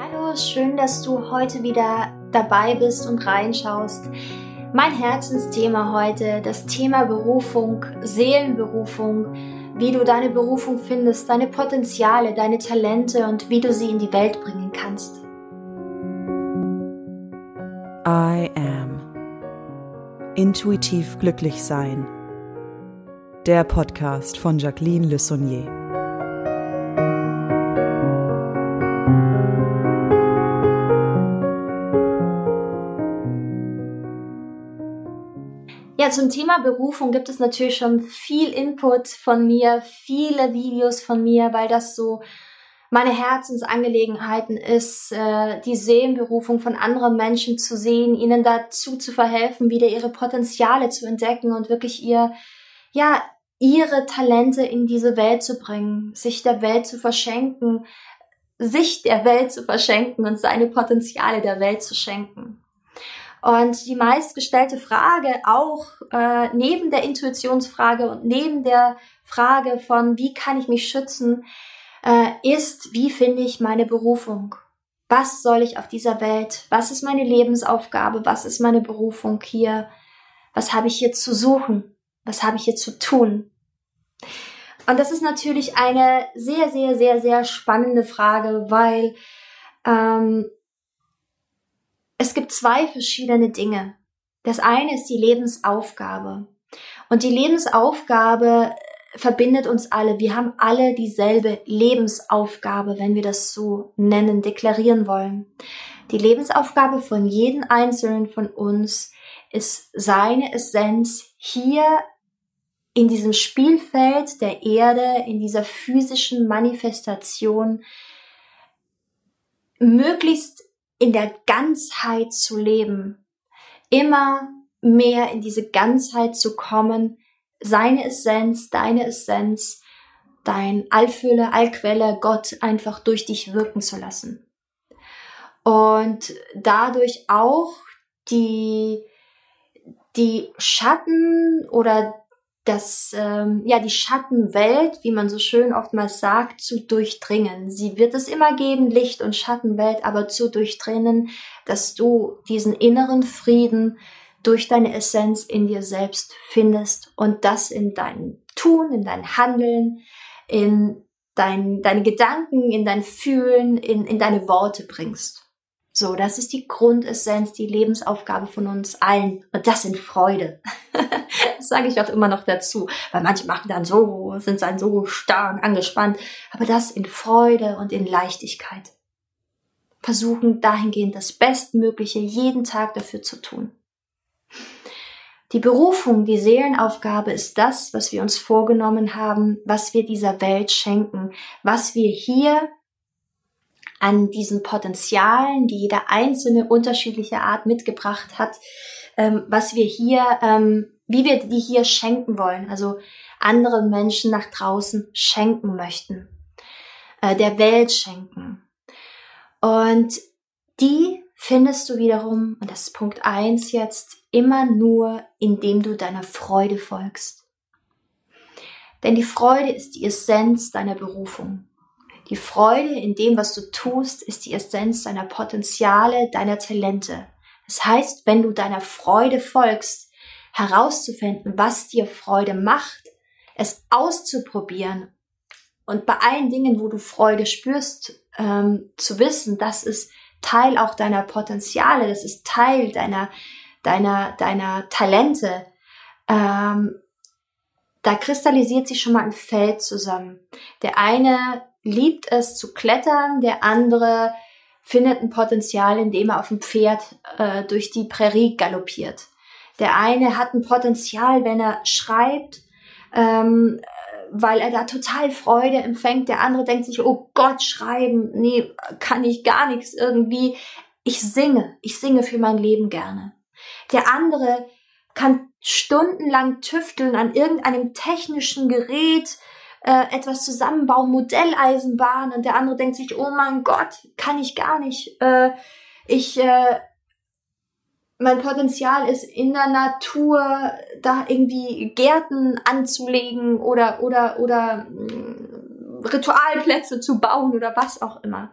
Hallo, schön, dass du heute wieder dabei bist und reinschaust. Mein Herzensthema heute, das Thema Berufung, Seelenberufung, wie du deine Berufung findest, deine Potenziale, deine Talente und wie du sie in die Welt bringen kannst. I am. Intuitiv glücklich sein. Der Podcast von Jacqueline Le Saunier. Ja, zum Thema Berufung gibt es natürlich schon viel Input von mir, viele Videos von mir, weil das so meine Herzensangelegenheiten ist, äh, die Seelenberufung von anderen Menschen zu sehen, ihnen dazu zu verhelfen, wieder ihre Potenziale zu entdecken und wirklich ihr, ja, ihre Talente in diese Welt zu bringen, sich der Welt zu verschenken, sich der Welt zu verschenken und seine Potenziale der Welt zu schenken. Und die meistgestellte Frage auch äh, neben der Intuitionsfrage und neben der Frage von, wie kann ich mich schützen, äh, ist, wie finde ich meine Berufung? Was soll ich auf dieser Welt? Was ist meine Lebensaufgabe? Was ist meine Berufung hier? Was habe ich hier zu suchen? Was habe ich hier zu tun? Und das ist natürlich eine sehr, sehr, sehr, sehr spannende Frage, weil ähm, es gibt zwei verschiedene Dinge. Das eine ist die Lebensaufgabe. Und die Lebensaufgabe äh, verbindet uns alle. Wir haben alle dieselbe Lebensaufgabe, wenn wir das so nennen, deklarieren wollen. Die Lebensaufgabe von jedem Einzelnen von uns ist seine Essenz hier in diesem Spielfeld der Erde, in dieser physischen Manifestation, möglichst in der Ganzheit zu leben, immer mehr in diese Ganzheit zu kommen, seine Essenz, deine Essenz, dein Allfülle, Allquelle, Gott einfach durch dich wirken zu lassen. Und dadurch auch die, die Schatten oder das, ähm, ja, die Schattenwelt, wie man so schön oftmals sagt, zu durchdringen. Sie wird es immer geben, Licht- und Schattenwelt, aber zu durchdringen, dass du diesen inneren Frieden durch deine Essenz in dir selbst findest und das in dein Tun, in dein Handeln, in dein, deine Gedanken, in dein Fühlen, in, in deine Worte bringst. So, das ist die Grundessenz, die Lebensaufgabe von uns allen. Und das in Freude. sage ich auch immer noch dazu. Weil manche machen dann so, sind dann so stark angespannt. Aber das in Freude und in Leichtigkeit. Versuchen dahingehend das Bestmögliche jeden Tag dafür zu tun. Die Berufung, die Seelenaufgabe ist das, was wir uns vorgenommen haben, was wir dieser Welt schenken, was wir hier an diesen Potenzialen, die jeder einzelne unterschiedliche Art mitgebracht hat, ähm, was wir hier, ähm, wie wir die hier schenken wollen, also anderen Menschen nach draußen schenken möchten, äh, der Welt schenken. Und die findest du wiederum, und das ist Punkt eins jetzt, immer nur, indem du deiner Freude folgst. Denn die Freude ist die Essenz deiner Berufung. Die Freude in dem, was du tust, ist die Essenz deiner Potenziale, deiner Talente. Das heißt, wenn du deiner Freude folgst, herauszufinden, was dir Freude macht, es auszuprobieren und bei allen Dingen, wo du Freude spürst, ähm, zu wissen, das ist Teil auch deiner Potenziale, das ist Teil deiner, deiner, deiner Talente, ähm, da kristallisiert sich schon mal ein Feld zusammen. Der eine liebt es zu klettern, der andere findet ein Potenzial, indem er auf dem Pferd äh, durch die Prärie galoppiert. Der eine hat ein Potenzial, wenn er schreibt, ähm, weil er da total Freude empfängt. Der andere denkt sich, oh Gott, schreiben, nee, kann ich gar nichts irgendwie. Ich singe, ich singe für mein Leben gerne. Der andere kann stundenlang tüfteln an irgendeinem technischen Gerät, äh, etwas zusammenbauen, Modelleisenbahn und der andere denkt sich, oh mein Gott, kann ich gar nicht. Äh, ich, äh, mein Potenzial ist in der Natur, da irgendwie Gärten anzulegen oder, oder, oder mh, mm, Ritualplätze zu bauen oder was auch immer.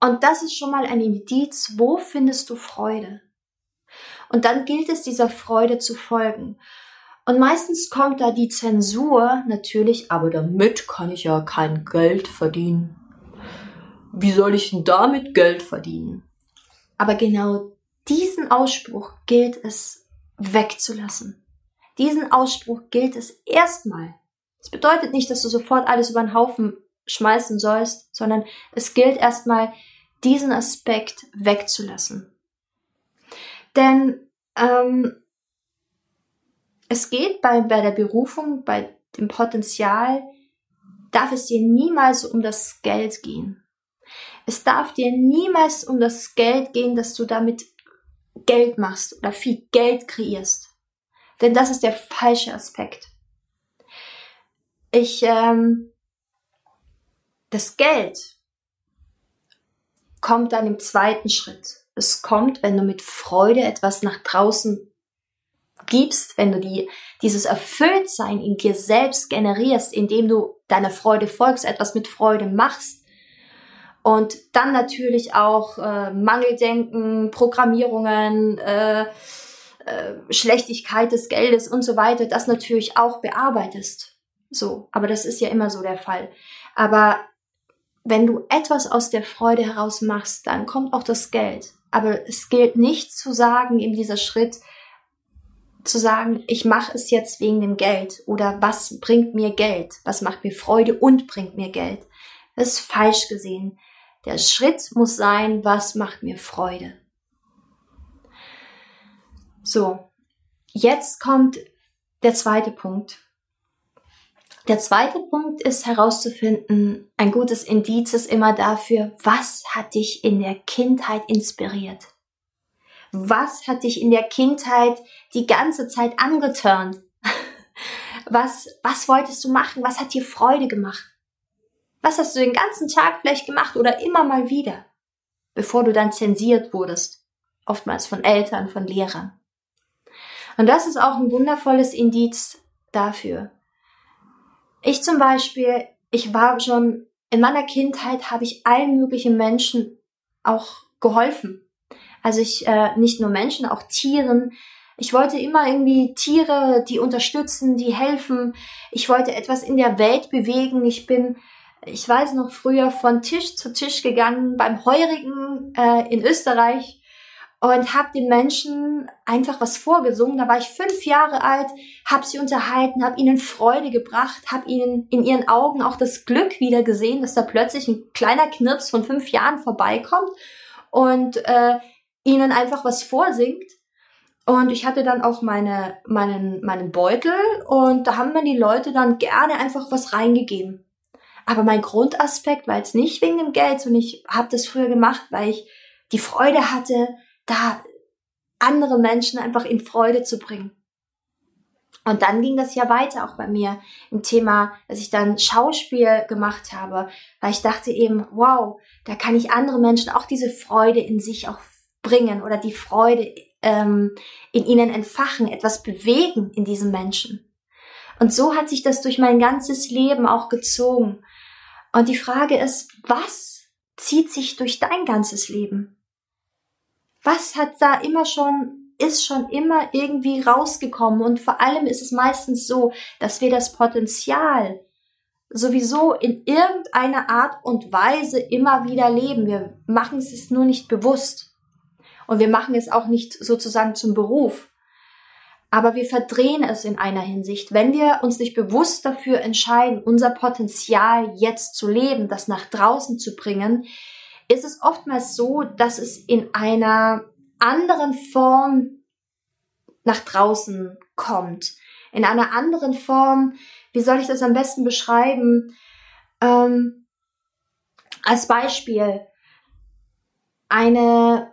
Und das ist schon mal ein Indiz, wo findest du Freude? Und dann gilt es, dieser Freude zu folgen. Und meistens kommt da die Zensur natürlich, aber damit kann ich ja kein Geld verdienen. Wie soll ich denn damit Geld verdienen? Aber genau diesen Ausspruch gilt es wegzulassen. Diesen Ausspruch gilt es erstmal. Das bedeutet nicht, dass du sofort alles über den Haufen schmeißen sollst, sondern es gilt erstmal, diesen Aspekt wegzulassen. Denn ähm, es geht bei, bei der Berufung, bei dem Potenzial, darf es dir niemals um das Geld gehen. Es darf dir niemals um das Geld gehen, dass du damit Geld machst oder viel Geld kreierst. Denn das ist der falsche Aspekt. Ich, ähm, das Geld kommt dann im zweiten Schritt. Es kommt, wenn du mit Freude etwas nach draußen gibst, wenn du die, dieses Erfülltsein in dir selbst generierst, indem du deiner Freude folgst, etwas mit Freude machst. Und dann natürlich auch äh, Mangeldenken, Programmierungen, äh, äh, Schlechtigkeit des Geldes und so weiter, das natürlich auch bearbeitest. So, aber das ist ja immer so der Fall. Aber wenn du etwas aus der Freude heraus machst, dann kommt auch das Geld. Aber es gilt nicht zu sagen in dieser Schritt, zu sagen, ich mache es jetzt wegen dem Geld oder was bringt mir Geld, was macht mir Freude und bringt mir Geld. Das ist falsch gesehen. Der Schritt muss sein, was macht mir Freude. So, jetzt kommt der zweite Punkt. Der zweite Punkt ist herauszufinden, ein gutes Indiz ist immer dafür, was hat dich in der Kindheit inspiriert? Was hat dich in der Kindheit die ganze Zeit angeturnt? Was, was wolltest du machen? Was hat dir Freude gemacht? Was hast du den ganzen Tag vielleicht gemacht oder immer mal wieder, bevor du dann zensiert wurdest? Oftmals von Eltern, von Lehrern. Und das ist auch ein wundervolles Indiz dafür, ich zum Beispiel, ich war schon in meiner Kindheit habe ich allen möglichen Menschen auch geholfen. Also ich äh, nicht nur Menschen, auch Tieren. Ich wollte immer irgendwie Tiere, die unterstützen, die helfen. Ich wollte etwas in der Welt bewegen. Ich bin, ich weiß noch früher von Tisch zu Tisch gegangen beim Heurigen äh, in Österreich und habe den Menschen einfach was vorgesungen. Da war ich fünf Jahre alt, habe sie unterhalten, habe ihnen Freude gebracht, habe ihnen in ihren Augen auch das Glück wieder gesehen, dass da plötzlich ein kleiner Knirps von fünf Jahren vorbeikommt und äh, ihnen einfach was vorsingt. Und ich hatte dann auch meine, meinen, meinen Beutel und da haben mir die Leute dann gerne einfach was reingegeben. Aber mein Grundaspekt war jetzt nicht wegen dem Geld, sondern ich habe das früher gemacht, weil ich die Freude hatte, da andere Menschen einfach in Freude zu bringen. Und dann ging das ja weiter auch bei mir im Thema, dass ich dann Schauspiel gemacht habe, weil ich dachte eben, wow, da kann ich andere Menschen auch diese Freude in sich auch bringen oder die Freude ähm, in ihnen entfachen, etwas bewegen in diesen Menschen. Und so hat sich das durch mein ganzes Leben auch gezogen. Und die Frage ist, was zieht sich durch dein ganzes Leben? was hat da immer schon, ist schon immer irgendwie rausgekommen. Und vor allem ist es meistens so, dass wir das Potenzial sowieso in irgendeiner Art und Weise immer wieder leben. Wir machen es nur nicht bewusst. Und wir machen es auch nicht sozusagen zum Beruf. Aber wir verdrehen es in einer Hinsicht. Wenn wir uns nicht bewusst dafür entscheiden, unser Potenzial jetzt zu leben, das nach draußen zu bringen, ist es oftmals so, dass es in einer anderen Form nach draußen kommt. In einer anderen Form, wie soll ich das am besten beschreiben? Ähm, als Beispiel, eine,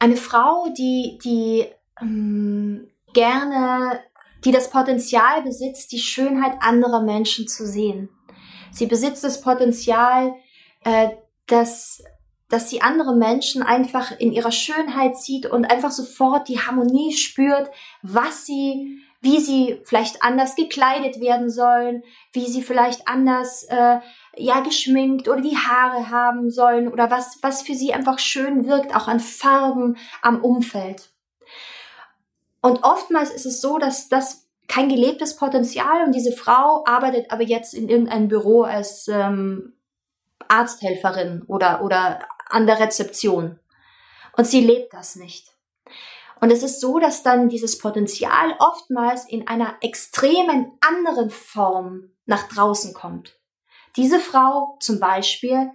eine Frau, die, die ähm, gerne, die das Potenzial besitzt, die Schönheit anderer Menschen zu sehen. Sie besitzt das Potenzial, äh, dass, dass sie andere Menschen einfach in ihrer Schönheit sieht und einfach sofort die Harmonie spürt, was sie, wie sie vielleicht anders gekleidet werden sollen, wie sie vielleicht anders äh, ja geschminkt oder die Haare haben sollen oder was, was für sie einfach schön wirkt, auch an Farben am Umfeld. Und oftmals ist es so, dass das kein gelebtes Potenzial und diese Frau arbeitet aber jetzt in irgendeinem Büro als ähm, Arzthelferin oder, oder an der Rezeption. Und sie lebt das nicht. Und es ist so, dass dann dieses Potenzial oftmals in einer extremen anderen Form nach draußen kommt. Diese Frau zum Beispiel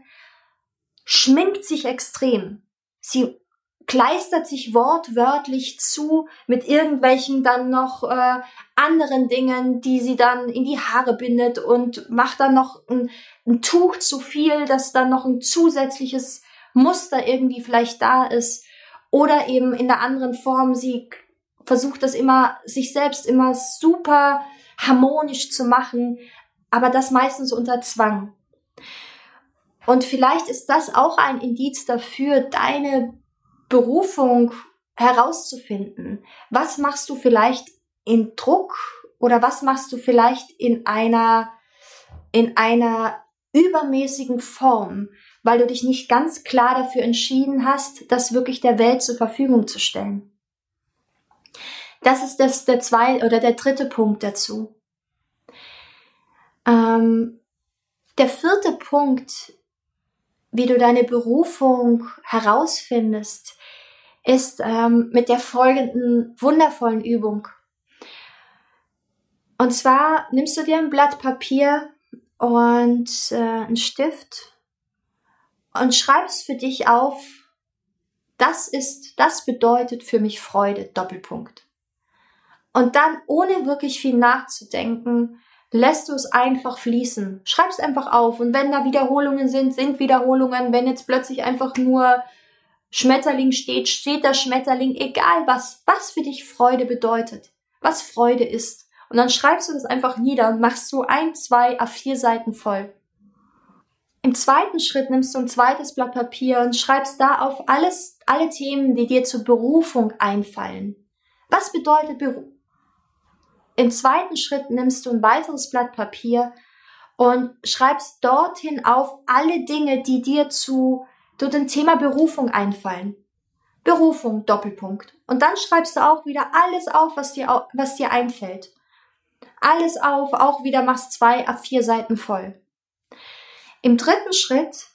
schminkt sich extrem. Sie kleistert sich wortwörtlich zu mit irgendwelchen dann noch äh, anderen Dingen, die sie dann in die Haare bindet und macht dann noch ein, ein Tuch zu viel, dass dann noch ein zusätzliches Muster irgendwie vielleicht da ist. Oder eben in der anderen Form, sie versucht das immer, sich selbst immer super harmonisch zu machen, aber das meistens unter Zwang. Und vielleicht ist das auch ein Indiz dafür, deine Berufung herauszufinden. Was machst du vielleicht in Druck oder was machst du vielleicht in einer, in einer übermäßigen Form, weil du dich nicht ganz klar dafür entschieden hast, das wirklich der Welt zur Verfügung zu stellen. Das ist das, der zweite oder der dritte Punkt dazu. Ähm, der vierte Punkt, wie du deine Berufung herausfindest, ist ähm, mit der folgenden wundervollen Übung. Und zwar nimmst du dir ein Blatt Papier und äh, einen Stift und schreibst für dich auf, das ist, das bedeutet für mich Freude, Doppelpunkt. Und dann, ohne wirklich viel nachzudenken, lässt du es einfach fließen. Schreib es einfach auf. Und wenn da Wiederholungen sind, sind Wiederholungen. Wenn jetzt plötzlich einfach nur Schmetterling steht, steht da Schmetterling. Egal was, was für dich Freude bedeutet. Was Freude ist. Und dann schreibst du das einfach nieder und machst so ein, zwei, a vier Seiten voll. Im zweiten Schritt nimmst du ein zweites Blatt Papier und schreibst da auf alles, alle Themen, die dir zur Berufung einfallen. Was bedeutet Berufung? Im zweiten Schritt nimmst du ein weiteres Blatt Papier und schreibst dorthin auf alle Dinge, die dir zu, zu dem Thema Berufung einfallen. Berufung, Doppelpunkt. Und dann schreibst du auch wieder alles auf, was dir, was dir einfällt. Alles auf, auch wieder machst zwei a vier Seiten voll. Im dritten Schritt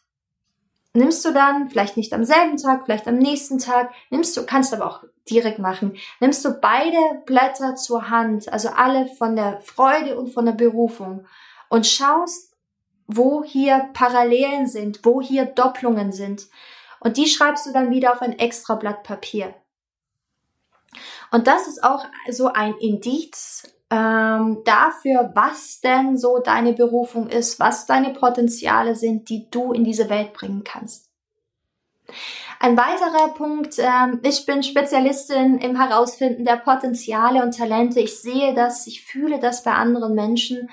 nimmst du dann, vielleicht nicht am selben Tag, vielleicht am nächsten Tag, nimmst du, kannst aber auch direkt machen, nimmst du beide Blätter zur Hand, also alle von der Freude und von der Berufung und schaust, wo hier Parallelen sind, wo hier Doppelungen sind. Und die schreibst du dann wieder auf ein extra Blatt Papier. Und das ist auch so ein Indiz ähm, dafür, was denn so deine Berufung ist, was deine Potenziale sind, die du in diese Welt bringen kannst. Ein weiterer Punkt, ähm, ich bin Spezialistin im Herausfinden der Potenziale und Talente. Ich sehe das, ich fühle das bei anderen Menschen.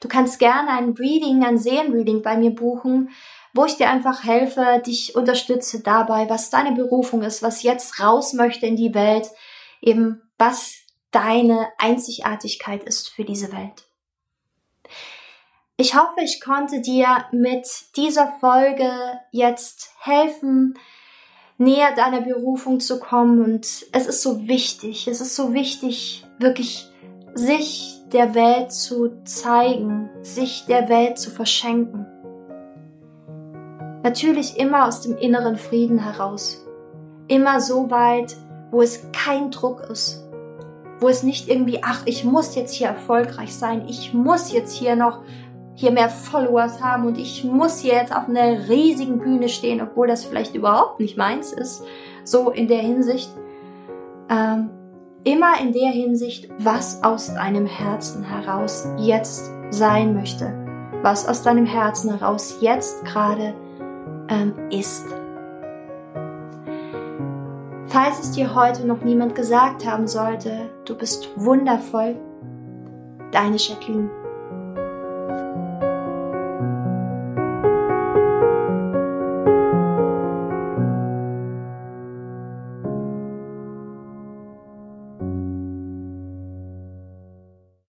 Du kannst gerne ein Reading, ein Seelenreading bei mir buchen, wo ich dir einfach helfe, dich unterstütze dabei, was deine Berufung ist, was jetzt raus möchte in die Welt, eben was deine Einzigartigkeit ist für diese Welt. Ich hoffe, ich konnte dir mit dieser Folge jetzt helfen, näher deiner Berufung zu kommen. Und es ist so wichtig, es ist so wichtig, wirklich sich der Welt zu zeigen, sich der Welt zu verschenken. Natürlich immer aus dem inneren Frieden heraus. Immer so weit, wo es kein Druck ist, wo es nicht irgendwie, ach, ich muss jetzt hier erfolgreich sein, ich muss jetzt hier noch hier mehr Followers haben und ich muss hier jetzt auf einer riesigen Bühne stehen, obwohl das vielleicht überhaupt nicht meins ist, so in der Hinsicht. Ähm, immer in der Hinsicht, was aus deinem Herzen heraus jetzt sein möchte, was aus deinem Herzen heraus jetzt gerade ähm, ist. Falls es dir heute noch niemand gesagt haben sollte, du bist wundervoll, deine Jacqueline.